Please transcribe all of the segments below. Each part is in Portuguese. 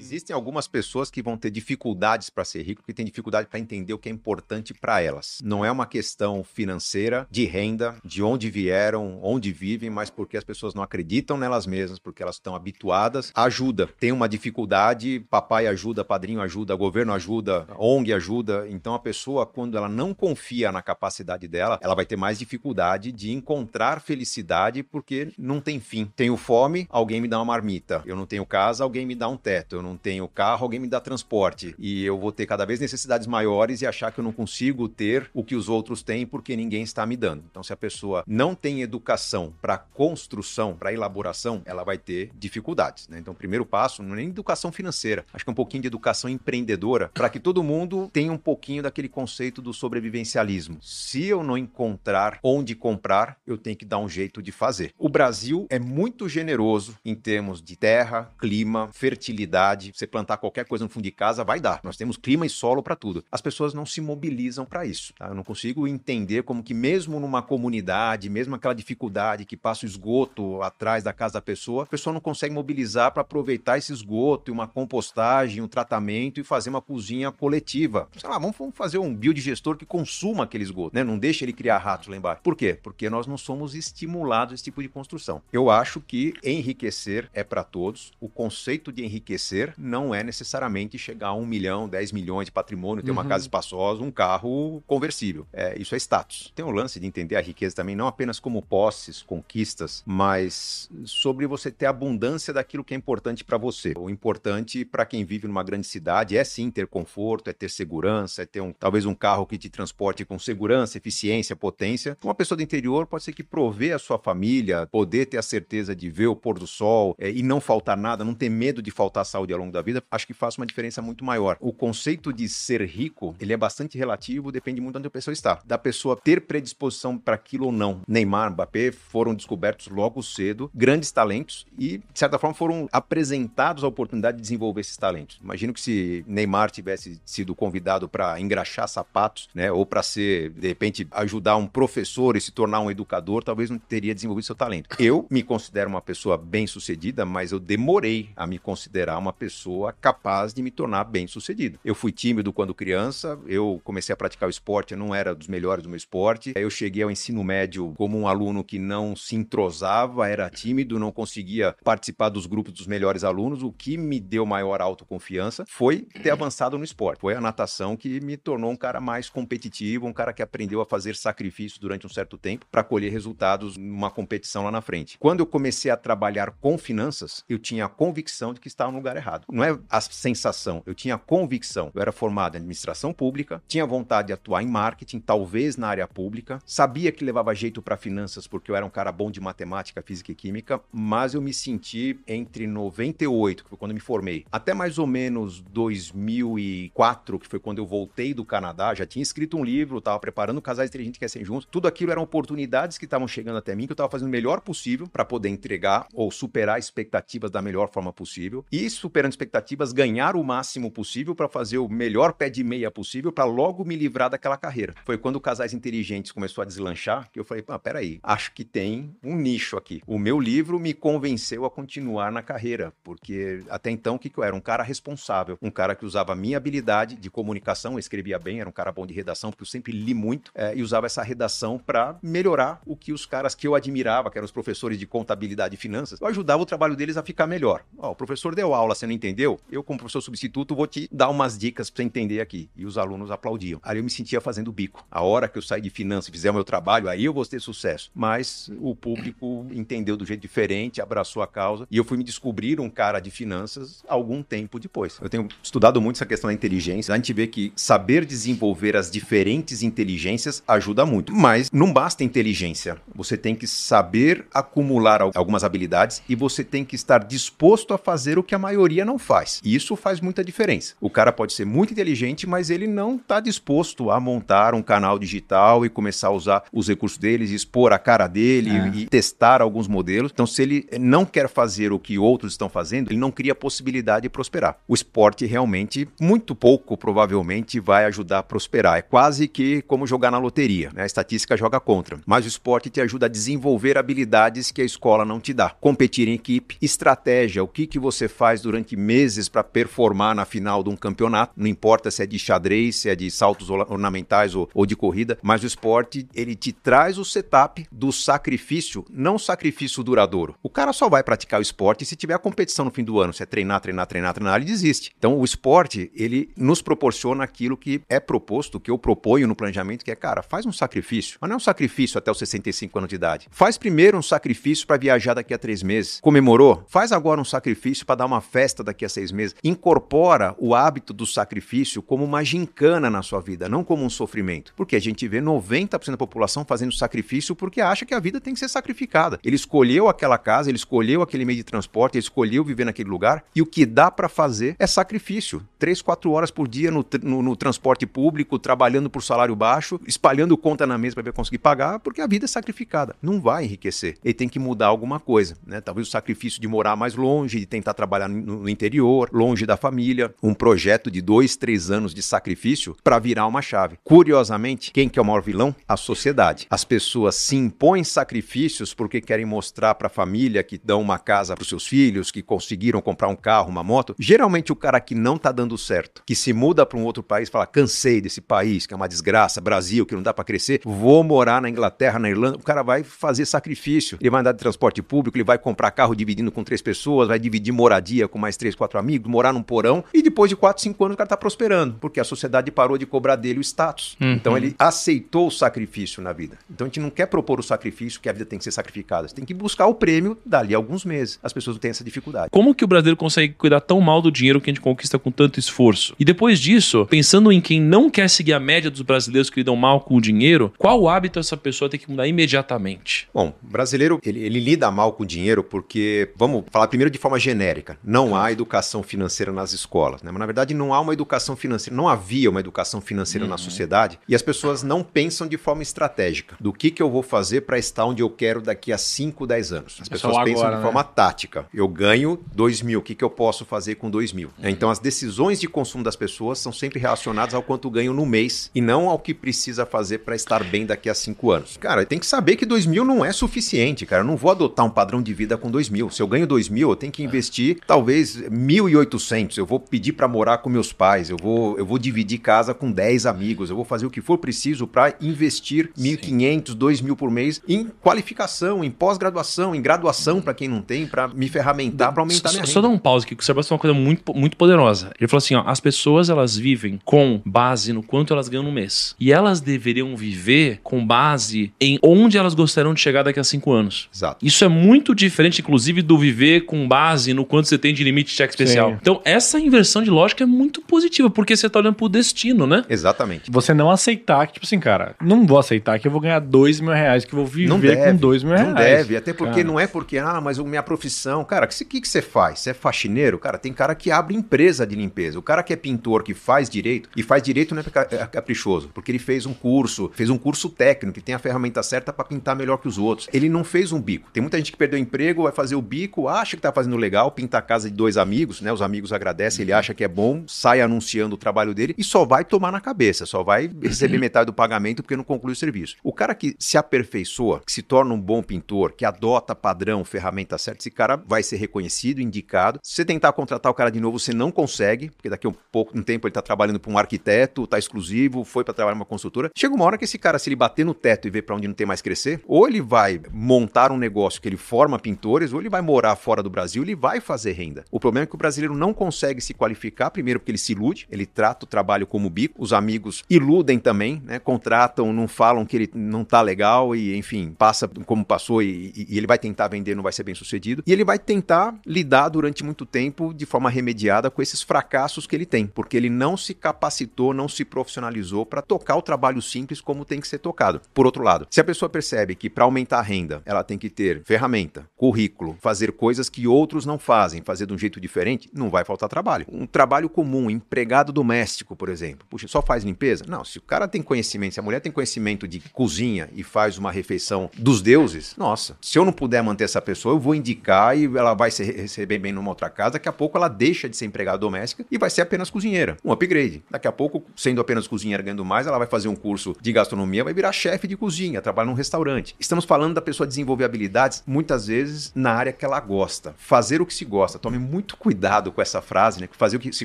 Existem algumas pessoas que vão ter dificuldades para ser rico, que têm dificuldade para entender o que é importante para elas. Não é uma questão financeira, de renda, de onde vieram, onde vivem, mas porque as pessoas não acreditam nelas mesmas, porque elas estão habituadas. Ajuda. Tem uma dificuldade, papai ajuda, padrinho ajuda, governo ajuda, ONG ajuda. Então a pessoa, quando ela não confia na capacidade dela, ela vai ter mais dificuldade de encontrar felicidade porque não tem fim. Tenho fome, alguém me dá uma marmita. Eu não tenho casa, alguém me dá um teto. Eu não tenho carro, alguém me dá transporte. E eu vou ter cada vez necessidades maiores e achar que eu não consigo ter o que os outros têm porque ninguém está me dando. Então, se a pessoa não tem educação para construção, para elaboração, ela vai ter dificuldades. Né? Então, o primeiro passo não é nem educação financeira, acho que é um pouquinho de educação empreendedora para que todo mundo tenha um pouquinho daquele conceito do sobrevivencialismo. Se eu não encontrar onde comprar, eu tenho que dar um jeito de fazer. O Brasil é muito generoso em termos de terra, clima, fertilidade você plantar qualquer coisa no fundo de casa, vai dar. Nós temos clima e solo para tudo. As pessoas não se mobilizam para isso. Tá? Eu não consigo entender como que mesmo numa comunidade, mesmo aquela dificuldade que passa o esgoto atrás da casa da pessoa, a pessoa não consegue mobilizar para aproveitar esse esgoto e uma compostagem, um tratamento e fazer uma cozinha coletiva. Sei lá, vamos fazer um biodigestor que consuma aquele esgoto, né? Não deixe ele criar ratos lá embaixo. Por quê? Porque nós não somos estimulados a esse tipo de construção. Eu acho que enriquecer é para todos. O conceito de enriquecer não é necessariamente chegar a um milhão, dez milhões de patrimônio, ter uhum. uma casa espaçosa, um carro conversível. É, isso é status. Tem o lance de entender a riqueza também, não apenas como posses, conquistas, mas sobre você ter abundância daquilo que é importante para você. O importante para quem vive numa grande cidade é sim ter conforto, é ter segurança, é ter um, talvez um carro que te transporte com segurança, eficiência, potência. Uma pessoa do interior pode ser que provê a sua família, poder ter a certeza de ver o pôr do sol é, e não faltar nada, não ter medo de faltar saúde longo da vida, acho que faz uma diferença muito maior. O conceito de ser rico, ele é bastante relativo, depende muito de onde a pessoa está. Da pessoa ter predisposição para aquilo ou não. Neymar, Mbappé foram descobertos logo cedo, grandes talentos e, de certa forma, foram apresentados a oportunidade de desenvolver esses talentos. Imagino que se Neymar tivesse sido convidado para engraxar sapatos, né, ou para ser, de repente, ajudar um professor e se tornar um educador, talvez não teria desenvolvido seu talento. Eu me considero uma pessoa bem-sucedida, mas eu demorei a me considerar uma pessoa capaz de me tornar bem sucedido. Eu fui tímido quando criança, eu comecei a praticar o esporte, eu não era dos melhores do meu esporte. Eu cheguei ao ensino médio como um aluno que não se entrosava, era tímido, não conseguia participar dos grupos dos melhores alunos. O que me deu maior autoconfiança foi ter avançado no esporte. Foi a natação que me tornou um cara mais competitivo, um cara que aprendeu a fazer sacrifícios durante um certo tempo para colher resultados numa competição lá na frente. Quando eu comecei a trabalhar com finanças, eu tinha a convicção de que estava no lugar errado errado. Não é a sensação, eu tinha convicção. Eu era formado em administração pública, tinha vontade de atuar em marketing, talvez na área pública, sabia que levava jeito para finanças porque eu era um cara bom de matemática, física e química, mas eu me senti entre 98, que foi quando eu me formei, até mais ou menos 2004, que foi quando eu voltei do Canadá, já tinha escrito um livro, estava preparando Casais Inteligentes que Querem Juntos. Tudo aquilo eram oportunidades que estavam chegando até mim, que eu estava fazendo o melhor possível para poder entregar ou superar expectativas da melhor forma possível. E superar superando expectativas, ganhar o máximo possível para fazer o melhor pé de meia possível para logo me livrar daquela carreira. Foi quando o Casais Inteligentes começou a deslanchar que eu falei, ah, peraí, acho que tem um nicho aqui. O meu livro me convenceu a continuar na carreira, porque até então o que, que eu era? Um cara responsável, um cara que usava a minha habilidade de comunicação, escrevia bem, era um cara bom de redação, porque eu sempre li muito, é, e usava essa redação para melhorar o que os caras que eu admirava, que eram os professores de contabilidade e finanças, eu ajudava o trabalho deles a ficar melhor. Ó, o professor deu aula, você não entendeu? Eu, como professor substituto, vou te dar umas dicas para você entender aqui. E os alunos aplaudiam. Aí eu me sentia fazendo bico. A hora que eu sair de finanças e fizer o meu trabalho, aí eu vou ter sucesso. Mas o público entendeu do jeito diferente, abraçou a causa. E eu fui me descobrir um cara de finanças algum tempo depois. Eu tenho estudado muito essa questão da inteligência. A gente vê que saber desenvolver as diferentes inteligências ajuda muito. Mas não basta inteligência. Você tem que saber acumular algumas habilidades e você tem que estar disposto a fazer o que a maioria maioria não faz. E isso faz muita diferença. O cara pode ser muito inteligente, mas ele não está disposto a montar um canal digital e começar a usar os recursos deles, expor a cara dele é. e, testar alguns modelos. Então, se ele não quer fazer o que outros estão fazendo, ele não cria possibilidade de prosperar. O esporte realmente, muito pouco provavelmente, vai ajudar a prosperar. É quase que como jogar na loteria. Né? A estatística joga contra. Mas o esporte te ajuda a desenvolver habilidades que a escola não te dá. Competir em equipe, estratégia, o que, que você faz durante meses para performar na final de um campeonato. Não importa se é de xadrez, se é de saltos ornamentais ou, ou de corrida, mas o esporte ele te traz o setup do sacrifício, não sacrifício duradouro. O cara só vai praticar o esporte se tiver a competição no fim do ano. Se é treinar, treinar, treinar, treinar, ele desiste. Então o esporte ele nos proporciona aquilo que é proposto, que eu proponho no planejamento, que é, cara, faz um sacrifício. Mas não é um sacrifício até os 65 anos de idade. Faz primeiro um sacrifício para viajar daqui a três meses. Comemorou? Faz agora um sacrifício para dar uma festa daqui a seis meses. Incorpora o hábito do sacrifício como uma gincana na sua vida, não como um sofrimento. Porque a gente vê 90% da população fazendo sacrifício porque acha que a vida tem que ser sacrificada. Ele escolheu aquela casa, ele escolheu aquele meio de transporte, ele escolheu viver naquele lugar e o que dá para fazer é sacrifício. Três, quatro horas por dia no, no, no transporte público, trabalhando por salário baixo, espalhando conta na mesa para conseguir pagar, porque a vida é sacrificada. Não vai enriquecer. Ele tem que mudar alguma coisa. Né? Talvez o sacrifício de morar mais longe, de tentar trabalhar no interior, longe da família. Um projeto de dois, três anos de sacrifício para virar uma chave. Curiosamente, quem que é o maior vilão? A sociedade. As pessoas se impõem sacrifícios porque querem mostrar para a família que dão uma casa para os seus filhos, que conseguiram comprar um carro, uma moto. Geralmente o cara que não tá dando certo, que se muda para um outro país, fala: "Cansei desse país, que é uma desgraça, Brasil, que não dá para crescer, vou morar na Inglaterra, na Irlanda". O cara vai fazer sacrifício. Ele vai andar de transporte público, ele vai comprar carro dividindo com três pessoas, vai dividir moradia com mais três, quatro amigos, morar num porão e depois de quatro, cinco anos o cara tá prosperando, porque a sociedade parou de cobrar dele o status. Uhum. Então ele aceitou o sacrifício na vida. Então a gente não quer propor o sacrifício que a vida tem que ser sacrificada. Você tem que buscar o prêmio dali a alguns meses. As pessoas não têm essa dificuldade. Como que o brasileiro consegue cuidar tão mal do dinheiro que a gente conquista com tanto esforço? E depois disso, pensando em quem não quer seguir a média dos brasileiros que lidam mal com o dinheiro, qual hábito essa pessoa tem que mudar imediatamente? Bom, o brasileiro, ele, ele lida mal com o dinheiro porque, vamos falar primeiro de forma genérica, não há educação financeira nas escolas. Né? Mas, na verdade, não há uma educação financeira, não havia uma educação financeira uhum. na sociedade e as pessoas não pensam de forma estratégica do que, que eu vou fazer para estar onde eu quero daqui a 5, 10 anos. As pessoas agora, pensam de né? forma tática. Eu ganho 2 mil, o que, que eu posso fazer com 2 mil? Uhum. Então, as decisões de consumo das pessoas são sempre relacionadas ao quanto ganho no mês e não ao que precisa fazer para estar bem daqui a 5 anos. Cara, tem que saber que 2 mil não é suficiente, cara. Eu não vou adotar um padrão de vida com 2 mil. Se eu ganho 2 mil, eu tenho que investir talvez 1.800. Eu vou pedir para morar com meus pais, eu vou, eu vou dividir casa com 10 amigos, eu vou fazer o que for preciso para investir 1.500, 2 mil por mês em qualificação, em pós-graduação, em graduação para quem não tem, para me ferramentar, para aumentar só, minha renda. Só dar um pause aqui, que o Sebastião falou uma coisa muito, muito poderosa. Ele falou assim, ó, as pessoas elas vivem com base no quanto elas ganham no mês. E elas deveriam viver com base em onde elas gostariam de chegar daqui a cinco anos. Exato. Isso é muito diferente, inclusive, do viver com base no quanto você tem de limite de cheque especial. Sim. Então, essa inversão de lógica é muito positiva, porque você tá olhando pro destino, né? Exatamente. Você não aceitar que, tipo assim, cara, não vou aceitar que eu vou ganhar dois mil reais, que eu vou viver deve, com dois mil reais. Não deve, até porque cara. não é porque, ah, mas minha profissão, cara, o que, que, que você faz? Você é faxineiro? Cara, tem cara que abre empresa de limpeza. O cara que é pintor, que faz direito, e faz direito não é, é caprichoso, porque ele fez um curso, fez um curso técnico, que tem a ferramenta certa para pintar melhor que os outros. Ele não fez um bico. Tem muita gente que perdeu emprego, vai fazer o bico, acha que tá fazendo legal, pinta a casa de dois amigos, né? Os amigos agradecem, ele acha que é bom, sai anunciando o trabalho dele e só vai tomar na cabeça, só vai receber uhum. metade do pagamento porque não conclui o serviço. O cara que se aperfeiçoa, que se torna um bom pintor, que adota padrão, ferramenta certa, esse cara vai ser reconhecido, indicado. Se você tentar contratar o cara de novo, você não consegue, porque daqui a um pouco, um tempo ele tá trabalhando para um arquiteto, tá exclusivo, foi para trabalhar numa construtora. Chega uma hora que esse cara, se ele bater no teto e ver para onde não tem mais crescer, ou ele vai montar um negócio que ele forma pintores, ou ele vai morar fora do Brasil, ele vai fazer renda. O problema é que o brasileiro não consegue se qualificar, primeiro porque ele se ilude, ele trata o trabalho como bico, os amigos iludem também, né? Contratam, não falam que ele não tá legal e, enfim, passa como passou e, e, e ele vai tentar vender, não vai ser bem sucedido. E ele vai tentar lidar durante muito tempo de forma remediada com esses fracassos que ele tem, porque ele não se capacitou, não se profissionalizou para tocar o trabalho simples como tem que ser tocado. Por outro lado, se a pessoa percebe que para aumentar a renda ela tem que ter ferramenta, currículo, fazer coisas que outros não fazem, fazer de um jeito jeito diferente, não vai faltar trabalho. Um trabalho comum, empregado doméstico, por exemplo. Puxa, só faz limpeza? Não, se o cara tem conhecimento, se a mulher tem conhecimento de cozinha e faz uma refeição dos deuses, nossa, se eu não puder manter essa pessoa, eu vou indicar e ela vai se receber bem numa outra casa, daqui a pouco ela deixa de ser empregada doméstica e vai ser apenas cozinheira. Um upgrade. Daqui a pouco, sendo apenas cozinheira ganhando mais, ela vai fazer um curso de gastronomia, vai virar chefe de cozinha, trabalha num restaurante. Estamos falando da pessoa desenvolver habilidades, muitas vezes, na área que ela gosta. Fazer o que se gosta. Tome muito cuidado com essa frase, né? Fazer o que se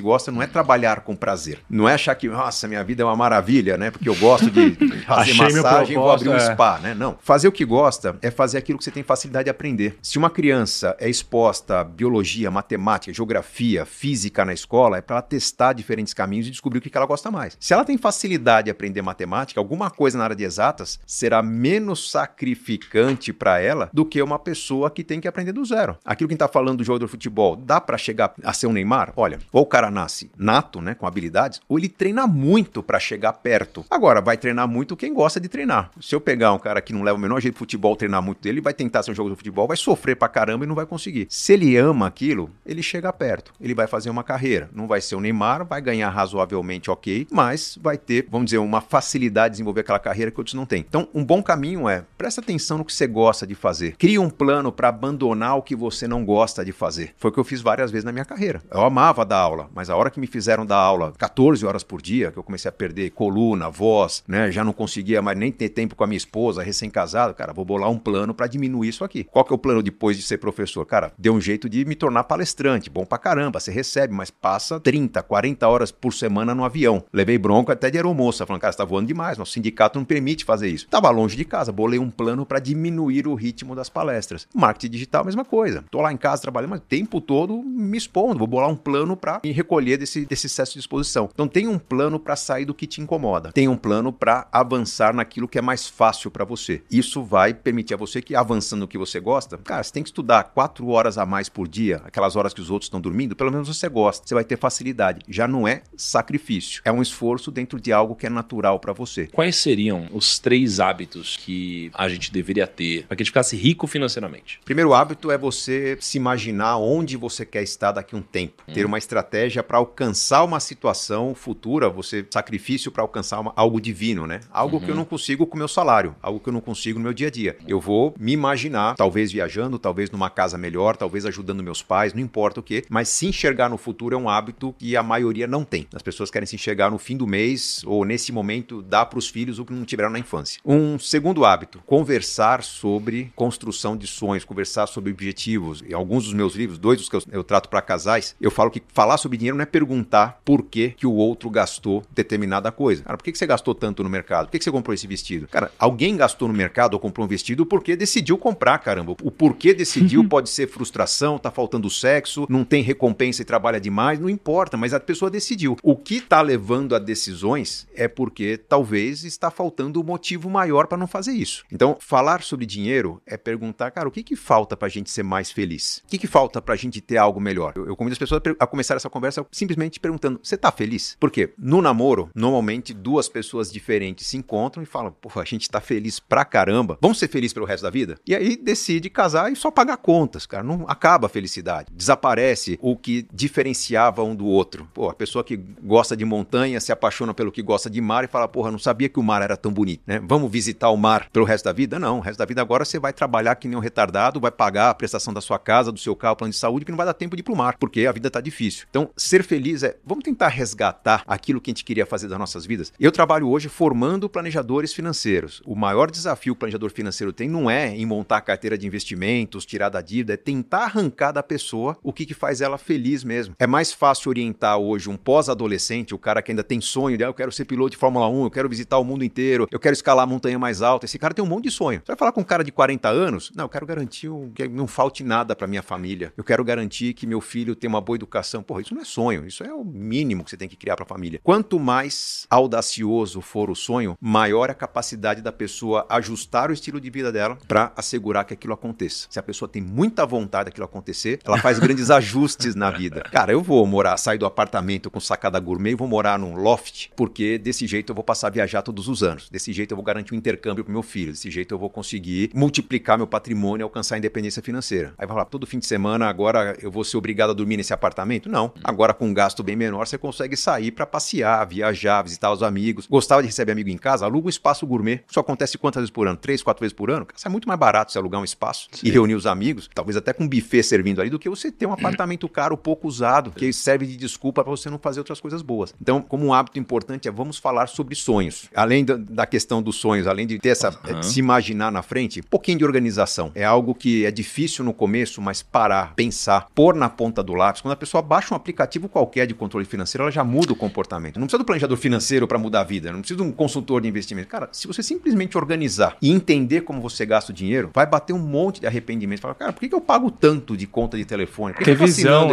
gosta não é trabalhar com prazer. Não é achar que, nossa, minha vida é uma maravilha, né? Porque eu gosto de fazer massagem e vou abrir um é. spa, né? Não. Fazer o que gosta é fazer aquilo que você tem facilidade de aprender. Se uma criança é exposta a biologia, matemática, geografia, física na escola, é para ela testar diferentes caminhos e descobrir o que ela gosta mais. Se ela tem facilidade de aprender matemática, alguma coisa na área de exatas será menos sacrificante para ela do que uma pessoa que tem que aprender do zero. Aquilo que a gente está falando do jogo do futebol, dá para chegar a ser um Neymar? Olha, ou o cara nasce nato, né, com habilidades, ou ele treina muito para chegar perto. Agora, vai treinar muito quem gosta de treinar. Se eu pegar um cara que não leva o menor jeito de futebol, treinar muito dele, ele vai tentar ser um jogo do futebol, vai sofrer pra caramba e não vai conseguir. Se ele ama aquilo, ele chega perto. Ele vai fazer uma carreira. Não vai ser o Neymar, vai ganhar razoavelmente ok, mas vai ter, vamos dizer, uma facilidade de desenvolver aquela carreira que outros não têm. Então, um bom caminho é presta atenção no que você gosta de fazer. Crie um plano para abandonar o que você não gosta de fazer. Foi o que eu fiz várias vezes na minha carreira. Eu amava dar aula, mas a hora que me fizeram dar aula 14 horas por dia, que eu comecei a perder coluna, voz, né, já não conseguia mais nem ter tempo com a minha esposa, recém-casado, cara, vou bolar um plano para diminuir isso aqui. Qual que é o plano depois de ser professor? Cara, deu um jeito de me tornar palestrante, bom pra caramba, você recebe, mas passa 30, 40 horas por semana no avião. Levei bronca até de aeromoça, falando, cara, você tá voando demais, nosso sindicato não permite fazer isso. Tava longe de casa, bolei um plano para diminuir o ritmo das palestras. Marketing digital, mesma coisa. Tô lá em casa trabalhando, mas o tempo todo me expondo, vou bolar um plano para me recolher desse, desse excesso de exposição. Então tem um plano para sair do que te incomoda. Tem um plano para avançar naquilo que é mais fácil para você. Isso vai permitir a você que avançando no que você gosta, cara, você tem que estudar quatro horas a mais por dia, aquelas horas que os outros estão dormindo, pelo menos você gosta. Você vai ter facilidade. Já não é sacrifício. É um esforço dentro de algo que é natural para você. Quais seriam os três hábitos que a gente deveria ter para que a gente ficasse rico financeiramente? Primeiro hábito é você se imaginar onde você quer estar daqui a um tempo. Hum. Ter uma estratégia para alcançar uma situação futura, você sacrifício para alcançar uma, algo divino, né? Algo uhum. que eu uhum. não consigo com o meu salário, algo que eu não consigo no meu dia a dia. Eu vou me imaginar, talvez viajando, talvez numa casa melhor, talvez ajudando meus pais, não importa o que, mas se enxergar no futuro é um hábito que a maioria não tem. As pessoas querem se enxergar no fim do mês ou nesse momento dar para os filhos o que não tiveram na infância. Um segundo hábito, conversar sobre construção de sonhos, conversar sobre objetivos. Em alguns dos meus livros, dois dos que eu, eu trato para casais, eu falo que falar sobre dinheiro não é perguntar por que, que o outro gastou determinada coisa. Cara, por que, que você gastou tanto no mercado? Por que, que você comprou esse vestido? Cara, alguém gastou no mercado ou comprou um vestido porque decidiu comprar, caramba. O porquê decidiu uhum. pode ser frustração, tá faltando sexo, não tem recompensa e trabalha demais, não importa, mas a pessoa decidiu. O que tá levando a decisões é porque talvez está faltando um motivo maior para não fazer isso. Então, falar sobre dinheiro é perguntar, cara, o que que falta pra gente ser mais feliz? O que que falta pra gente ter algo melhor? Eu, eu convido as pessoas a começar essa conversa simplesmente perguntando, você tá feliz? Porque no namoro, normalmente duas pessoas diferentes se encontram e falam, pô, a gente tá feliz pra caramba, vamos ser felizes pelo resto da vida? E aí decide casar e só pagar contas, cara, não acaba a felicidade. Desaparece o que diferenciava um do outro. Pô, a pessoa que gosta de montanha se apaixona pelo que gosta de mar e fala, porra, não sabia que o mar era tão bonito, né? Vamos visitar o mar pelo resto da vida? Não, o resto da vida agora você vai trabalhar que nem um retardado, vai pagar a prestação da sua casa, do seu carro, plano de saúde, que não vai dar tempo de ir pro mar, porque a vida tá difícil. Então, ser feliz é, vamos tentar resgatar aquilo que a gente queria fazer das nossas vidas. Eu trabalho hoje formando planejadores financeiros. O maior desafio que o planejador financeiro tem não é em montar a carteira de investimentos, tirar da dívida, é tentar arrancar da pessoa o que, que faz ela feliz mesmo. É mais fácil orientar hoje um pós-adolescente, o cara que ainda tem sonho de, ah, eu quero ser piloto de Fórmula 1, eu quero visitar o mundo inteiro, eu quero escalar a montanha mais alta. Esse cara tem um monte de sonho. Você vai falar com um cara de 40 anos? Não, eu quero garantir que não falte nada para minha família. Eu quero garantir que meu filho tenha uma boa educação. Porra, isso não é sonho, isso é o mínimo que você tem que criar para a família. Quanto mais audacioso for o sonho, maior a capacidade da pessoa ajustar o estilo de vida dela para assegurar que aquilo aconteça. Se a pessoa tem muita vontade daquilo acontecer, ela faz grandes ajustes na vida. Cara, eu vou morar, sair do apartamento com sacada gourmet e vou morar num loft, porque desse jeito eu vou passar a viajar todos os anos. Desse jeito eu vou garantir um intercâmbio pro meu filho. Desse jeito eu vou conseguir multiplicar meu patrimônio e alcançar a independência financeira. Aí vai falar, todo fim de semana agora eu vou ser obrigado a dormir nesse apartamento? Não. Agora, com um gasto bem menor, você consegue sair para passear, viajar, visitar os amigos. Gostava de receber amigo em casa? Aluga um espaço gourmet. Isso acontece quantas vezes por ano? Três, quatro vezes por ano? Sai muito mais barato você alugar um espaço Sim. e reunir os amigos, talvez até com um buffet servindo ali, do que você ter um apartamento caro, pouco usado, que serve de desculpa para você não fazer outras coisas boas. Então, como um hábito importante é vamos falar sobre sonhos. Além da, da questão dos sonhos, além de ter essa, uhum. de se imaginar na frente, um pouquinho de organização. É algo que é difícil no começo, mas parar, pensar, pôr na ponta do lápis. Quando a pessoa baixa um aplicativo qualquer de controle financeiro, ela já muda o comportamento. Não precisa do planejador financeiro para mudar a vida, não precisa de um consultor de investimento. Cara, se você simplesmente organizar e entender como você gasta o dinheiro, vai bater um monte de arrependimento. Fala, cara, por que, eu pago tanto de conta de telefone? Por que, eu tô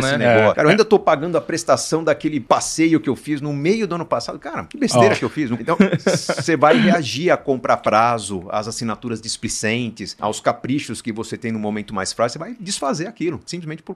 né? negócio? É. Cara, eu ainda tô pagando a prestação daquele passeio que eu fiz no meio do ano passado. Cara, que besteira oh. que eu fiz. Então, você vai reagir a comprar prazo, às assinaturas displicentes, aos caprichos que você tem no momento mais frágil, você vai desfazer aquilo, simplesmente por